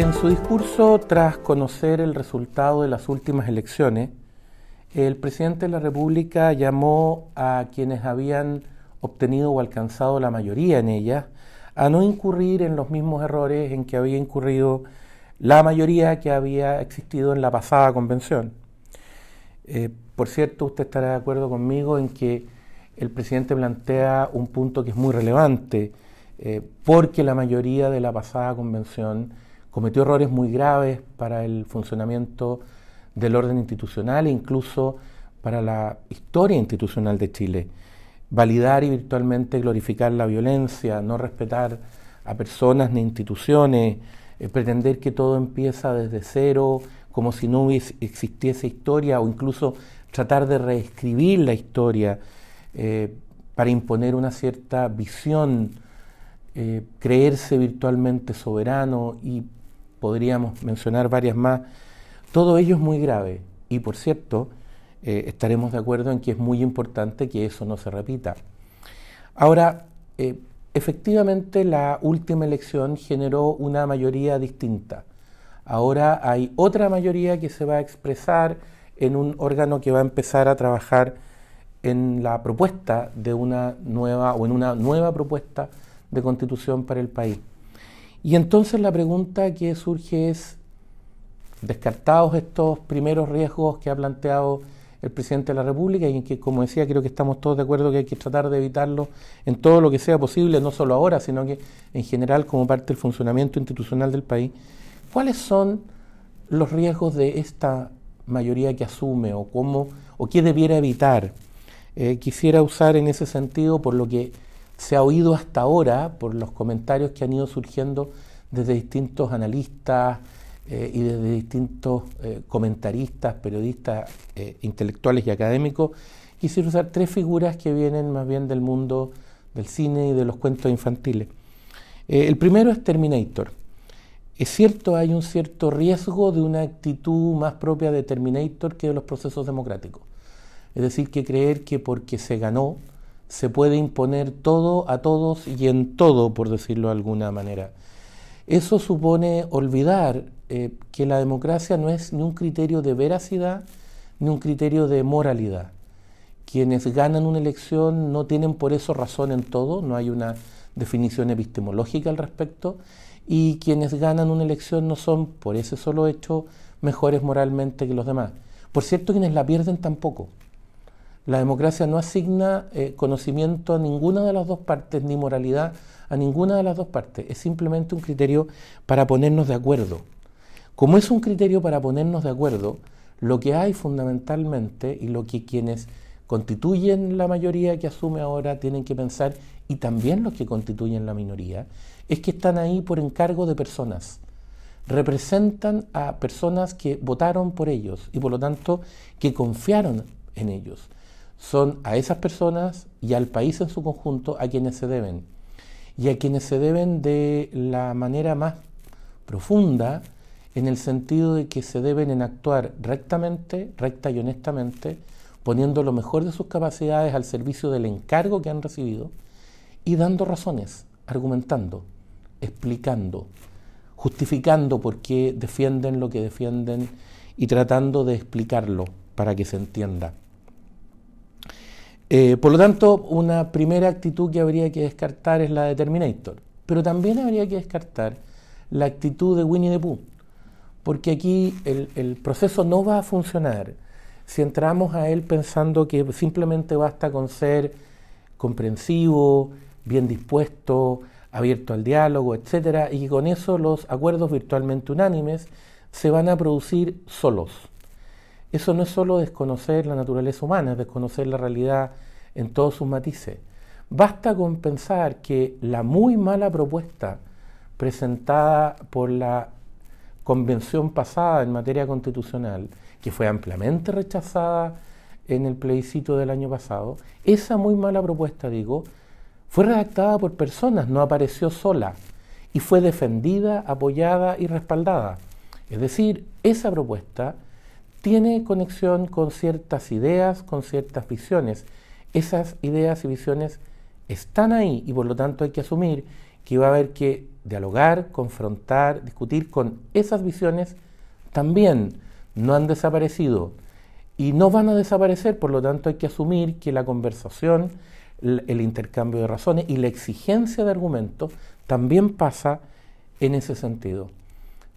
En su discurso, tras conocer el resultado de las últimas elecciones, el presidente de la República llamó a quienes habían obtenido o alcanzado la mayoría en ellas a no incurrir en los mismos errores en que había incurrido la mayoría que había existido en la pasada convención. Eh, por cierto, usted estará de acuerdo conmigo en que el presidente plantea un punto que es muy relevante, eh, porque la mayoría de la pasada convención cometió errores muy graves para el funcionamiento del orden institucional e incluso para la historia institucional de Chile. Validar y virtualmente glorificar la violencia, no respetar a personas ni instituciones, eh, pretender que todo empieza desde cero, como si no existiese historia, o incluso tratar de reescribir la historia eh, para imponer una cierta visión, eh, creerse virtualmente soberano y podríamos mencionar varias más todo ello es muy grave y por cierto, eh, estaremos de acuerdo en que es muy importante que eso no se repita. Ahora, eh, efectivamente la última elección generó una mayoría distinta. Ahora hay otra mayoría que se va a expresar en un órgano que va a empezar a trabajar en la propuesta de una nueva o en una nueva propuesta de constitución para el país. Y entonces la pregunta que surge es, descartados estos primeros riesgos que ha planteado el presidente de la República y en que, como decía, creo que estamos todos de acuerdo que hay que tratar de evitarlo en todo lo que sea posible, no solo ahora, sino que en general como parte del funcionamiento institucional del país. ¿Cuáles son los riesgos de esta mayoría que asume o cómo o qué debiera evitar? Eh, quisiera usar en ese sentido, por lo que se ha oído hasta ahora, por los comentarios que han ido surgiendo desde distintos analistas, eh, y desde distintos eh, comentaristas, periodistas, eh, intelectuales y académicos, quisiera usar tres figuras que vienen más bien del mundo del cine y de los cuentos infantiles. el primero es Terminator. Es cierto, hay un cierto riesgo de una actitud más propia de Terminator que de los procesos democráticos. Es decir, que creer que porque se ganó se puede imponer todo a todos y en todo, por decirlo de alguna manera. Eso supone olvidar eh, que la democracia no es ni un criterio de veracidad ni un criterio de moralidad. Quienes ganan una elección no tienen por eso razón en todo, no hay una definición epistemológica al respecto, y quienes ganan una elección no son, por ese solo hecho, mejores moralmente que los demás. Por cierto, quienes la pierden tampoco. La democracia no asigna eh, conocimiento a ninguna de las dos partes, ni moralidad a ninguna de las dos partes. Es simplemente un criterio para ponernos de acuerdo. Como es un criterio para ponernos de acuerdo, lo que hay fundamentalmente y lo que quienes constituyen la mayoría que asume ahora tienen que pensar, y también los que constituyen la minoría, es que están ahí por encargo de personas. Representan a personas que votaron por ellos y por lo tanto que confiaron en ellos. Son a esas personas y al país en su conjunto a quienes se deben. Y a quienes se deben de la manera más profunda, en el sentido de que se deben en actuar rectamente, recta y honestamente, poniendo lo mejor de sus capacidades al servicio del encargo que han recibido y dando razones, argumentando, explicando, justificando por qué defienden lo que defienden y tratando de explicarlo para que se entienda. Eh, por lo tanto, una primera actitud que habría que descartar es la de Terminator, pero también habría que descartar la actitud de Winnie the Pooh porque aquí el, proceso no va a funcionar si entramos a él pensando que simplemente basta con ser comprensivo, bien dispuesto, abierto al diálogo, etcétera, y con eso los acuerdos virtualmente unánimes se van a producir solos. Eso no es solo desconocer la naturaleza humana, es desconocer la realidad en todos sus matices. Basta con pensar que la muy mala propuesta presentada por la convención pasada en materia constitucional, que fue ampliamente rechazada en el plebiscito del año pasado, esa muy mala propuesta, digo, fue redactada por personas, no apareció sola, y fue defendida, apoyada y respaldada. Es decir, esa propuesta tiene conexión con ciertas ideas, con ciertas visiones. Esas ideas y visiones están ahí y por lo tanto hay que asumir que iba a haber que dialogar, confrontar, discutir con esas visiones, también no han desaparecido y no van a desaparecer, por lo tanto hay que asumir que la conversación, el intercambio de razones y la exigencia de argumentos también pasa en ese sentido.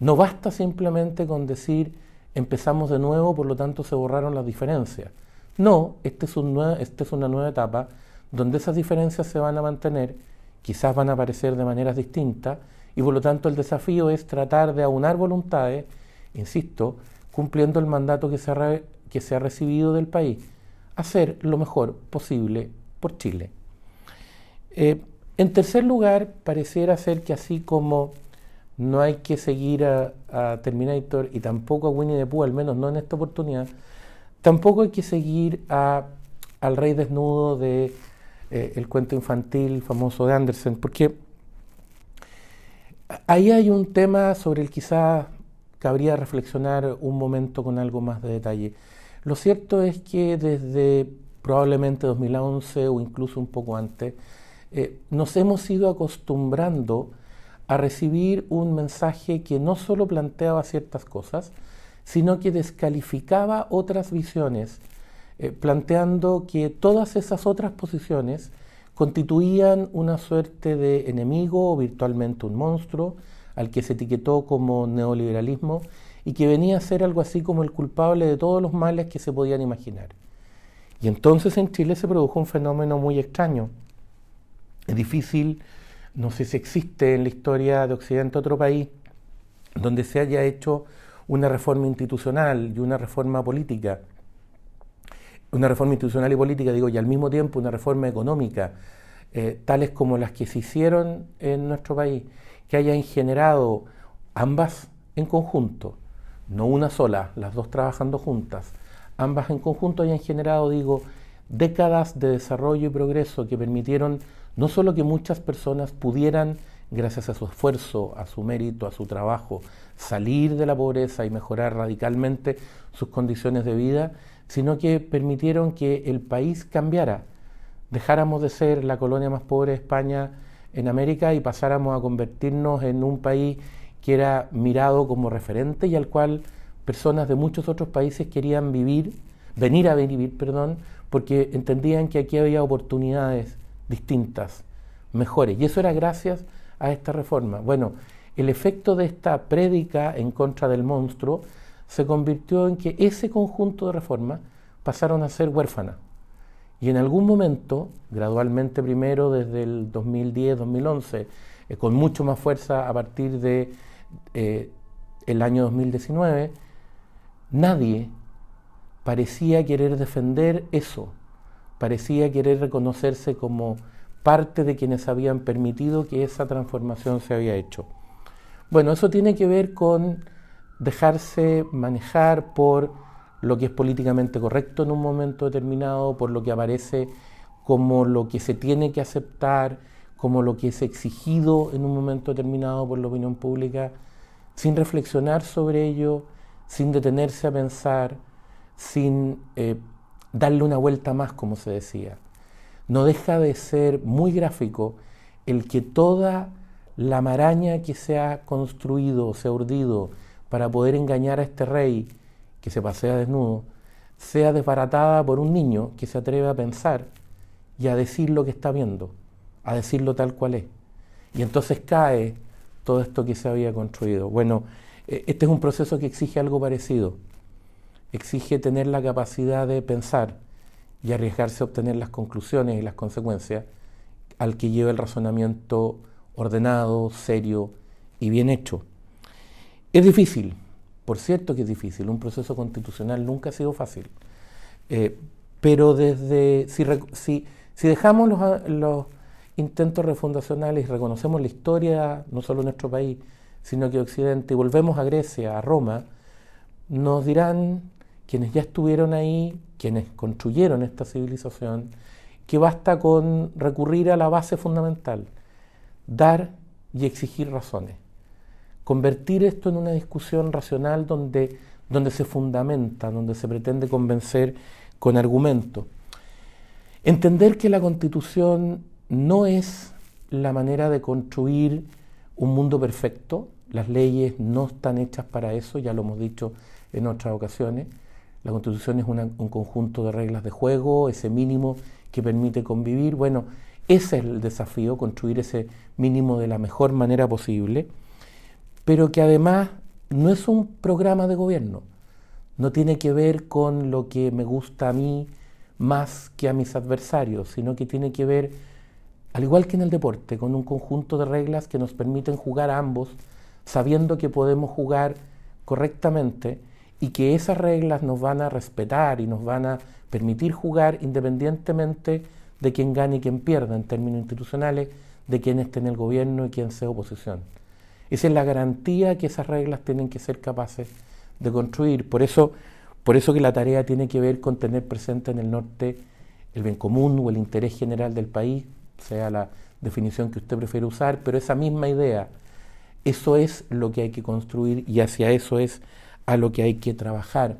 No basta simplemente con decir empezamos de nuevo, por lo tanto se borraron las diferencias. No, esta es, este es una nueva etapa donde esas diferencias se van a mantener, quizás van a aparecer de maneras distintas, y por lo tanto el desafío es tratar de aunar voluntades, insisto, cumpliendo el mandato que se ha, que se ha recibido del país, hacer lo mejor posible por Chile. Eh, en tercer lugar, pareciera ser que así como no hay que seguir a, Terminator y tampoco a Winnie the Pooh, al menos no en esta oportunidad, tampoco hay que seguir a, al rey desnudo de eh, el cuento infantil famoso de Andersen, porque ahí hay un tema sobre el quizás cabría reflexionar un momento con algo más de detalle. Lo cierto es que desde probablemente 2011 o incluso un poco antes, eh, nos hemos ido acostumbrando a recibir un mensaje que no solo planteaba ciertas cosas, sino que descalificaba otras visiones, eh, planteando que todas esas otras posiciones constituían una suerte de enemigo o virtualmente un monstruo al que se etiquetó como neoliberalismo y que venía a ser algo así como el culpable de todos los males que se podían imaginar. Y entonces en Chile se produjo un fenómeno muy extraño. Es difícil no sé si existe en la historia de Occidente otro país donde se haya hecho una reforma institucional y una reforma política, una reforma institucional y política, digo, y al mismo tiempo una reforma económica, eh, tales como las que se hicieron en nuestro país, que hayan generado ambas en conjunto, no una sola, las dos trabajando juntas, ambas en conjunto hayan generado, digo, décadas de desarrollo y progreso que permitieron no solo que muchas personas pudieran, gracias a su esfuerzo, a su mérito, a su trabajo, salir de la pobreza y mejorar radicalmente sus condiciones de vida, sino que permitieron que el país cambiara. Dejáramos de ser la colonia más pobre de España en América y pasáramos a convertirnos en un país que era mirado como referente y al cual personas de muchos otros países querían vivir, venir a vivir, perdón, porque entendían que aquí había oportunidades distintas, mejores. Y eso era gracias a esta reforma. Bueno, el efecto de esta prédica en contra del monstruo se convirtió en que ese conjunto de reformas pasaron a ser huérfanas. Y en algún momento, gradualmente primero desde el 2010-2011, eh, con mucho más fuerza a partir de eh, el año 2019, nadie parecía querer defender eso, parecía querer reconocerse como parte de quienes habían permitido que esa transformación se había hecho. Bueno, eso tiene que ver con dejarse manejar por lo que es políticamente correcto en un momento determinado, por lo que aparece como lo que se tiene que aceptar, como lo que es exigido en un momento determinado por la opinión pública, sin reflexionar sobre ello, sin detenerse a pensar, sin eh, darle una vuelta más, como se decía. No deja de ser muy gráfico el que toda la maraña que se ha construido, se ha urdido para poder engañar a este rey que se pasea desnudo, sea desbaratada por un niño que se atreve a pensar y a decir lo que está viendo, a decirlo tal cual es. Y entonces cae todo esto que se había construido. Bueno, eh, este es un proceso que exige algo parecido exige tener la capacidad de pensar y arriesgarse a obtener las conclusiones y las consecuencias al que lleva el razonamiento ordenado, serio y bien hecho. Es difícil, por cierto que es difícil, un proceso constitucional nunca ha sido fácil, eh, pero desde, si, si, dejamos los, los, intentos refundacionales y reconocemos la historia, no solo de nuestro país, sino que Occidente, y volvemos a Grecia, a Roma, nos dirán quienes ya estuvieron ahí, quienes construyeron esta civilización, que basta con recurrir a la base fundamental, dar y exigir razones. Convertir esto en una discusión racional donde, donde se fundamenta, donde se pretende convencer con argumentos. Entender que la constitución no es la manera de construir un mundo perfecto. Las leyes no están hechas para eso, ya lo hemos dicho en otras ocasiones. La Constitución es un conjunto de reglas de juego, ese mínimo que permite convivir. Bueno, ese es el desafío, construir ese mínimo de la mejor manera posible, pero que además no es un programa de gobierno, no tiene que ver con lo que me gusta a mí más que a mis adversarios, sino que tiene que ver, al igual que en el deporte, con un conjunto de reglas que nos permiten jugar a ambos, sabiendo que podemos jugar correctamente y que esas reglas nos van a respetar y nos van a permitir jugar independientemente de quién gane y quién pierda en términos institucionales, de quién esté en el gobierno y quién sea oposición. Esa es la garantía que esas reglas tienen que ser capaces de construir. Por eso, por eso que la tarea tiene que ver con tener presente en el norte el bien común o el interés general del país, sea la definición que usted prefiere usar, pero esa misma idea, eso es lo que hay que construir y hacia eso es a lo que hay que trabajar.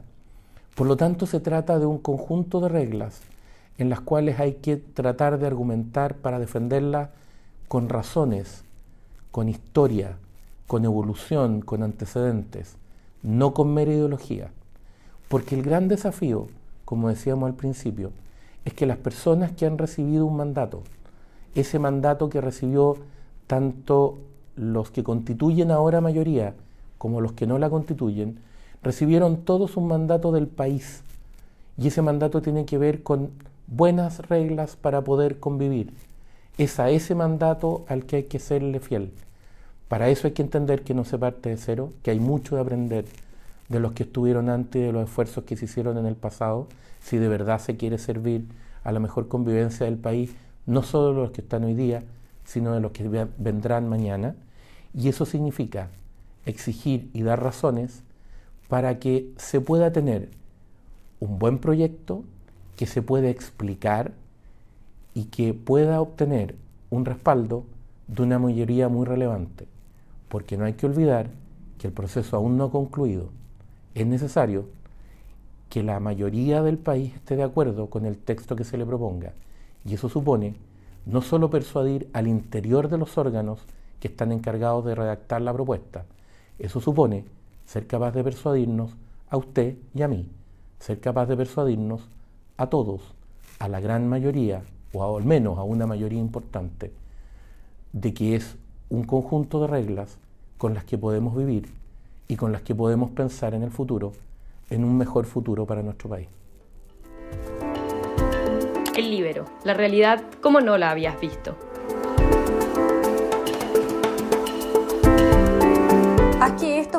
Por lo tanto, se trata de un conjunto de reglas en las cuales hay que tratar de argumentar para defenderlas con razones, con historia, con evolución, con antecedentes, no con mera ideología. Porque el gran desafío, como decíamos al principio, es que las personas que han recibido un mandato, ese mandato que recibió tanto los que constituyen ahora mayoría como los que no la constituyen, recibieron todos un mandato del país. Y ese mandato tiene que ver con buenas reglas para poder convivir. Es a ese mandato al que hay que serle fiel. Para eso hay que entender que no se parte de cero, que hay mucho de aprender de los que estuvieron antes y de los esfuerzos que se hicieron en el pasado, si de verdad se quiere servir a la mejor convivencia del país, no solo de los que están hoy día, sino de los que vendrán mañana. Y eso significa exigir y dar razones para que se pueda tener un buen proyecto que se pueda explicar y que pueda obtener un respaldo de una mayoría muy relevante, porque no hay que olvidar que el proceso aún no ha concluido. Es necesario que la mayoría del país esté de acuerdo con el texto que se le proponga, y eso supone no solo persuadir al interior de los órganos que están encargados de redactar la propuesta, eso supone ser capaz de persuadirnos a usted y a mí, ser capaz de persuadirnos a todos, a la gran mayoría, o al menos a una mayoría importante, de que es un conjunto de reglas con las que podemos vivir y con las que podemos pensar en el futuro, en un mejor futuro para nuestro país. El libero, la realidad como no la habías visto.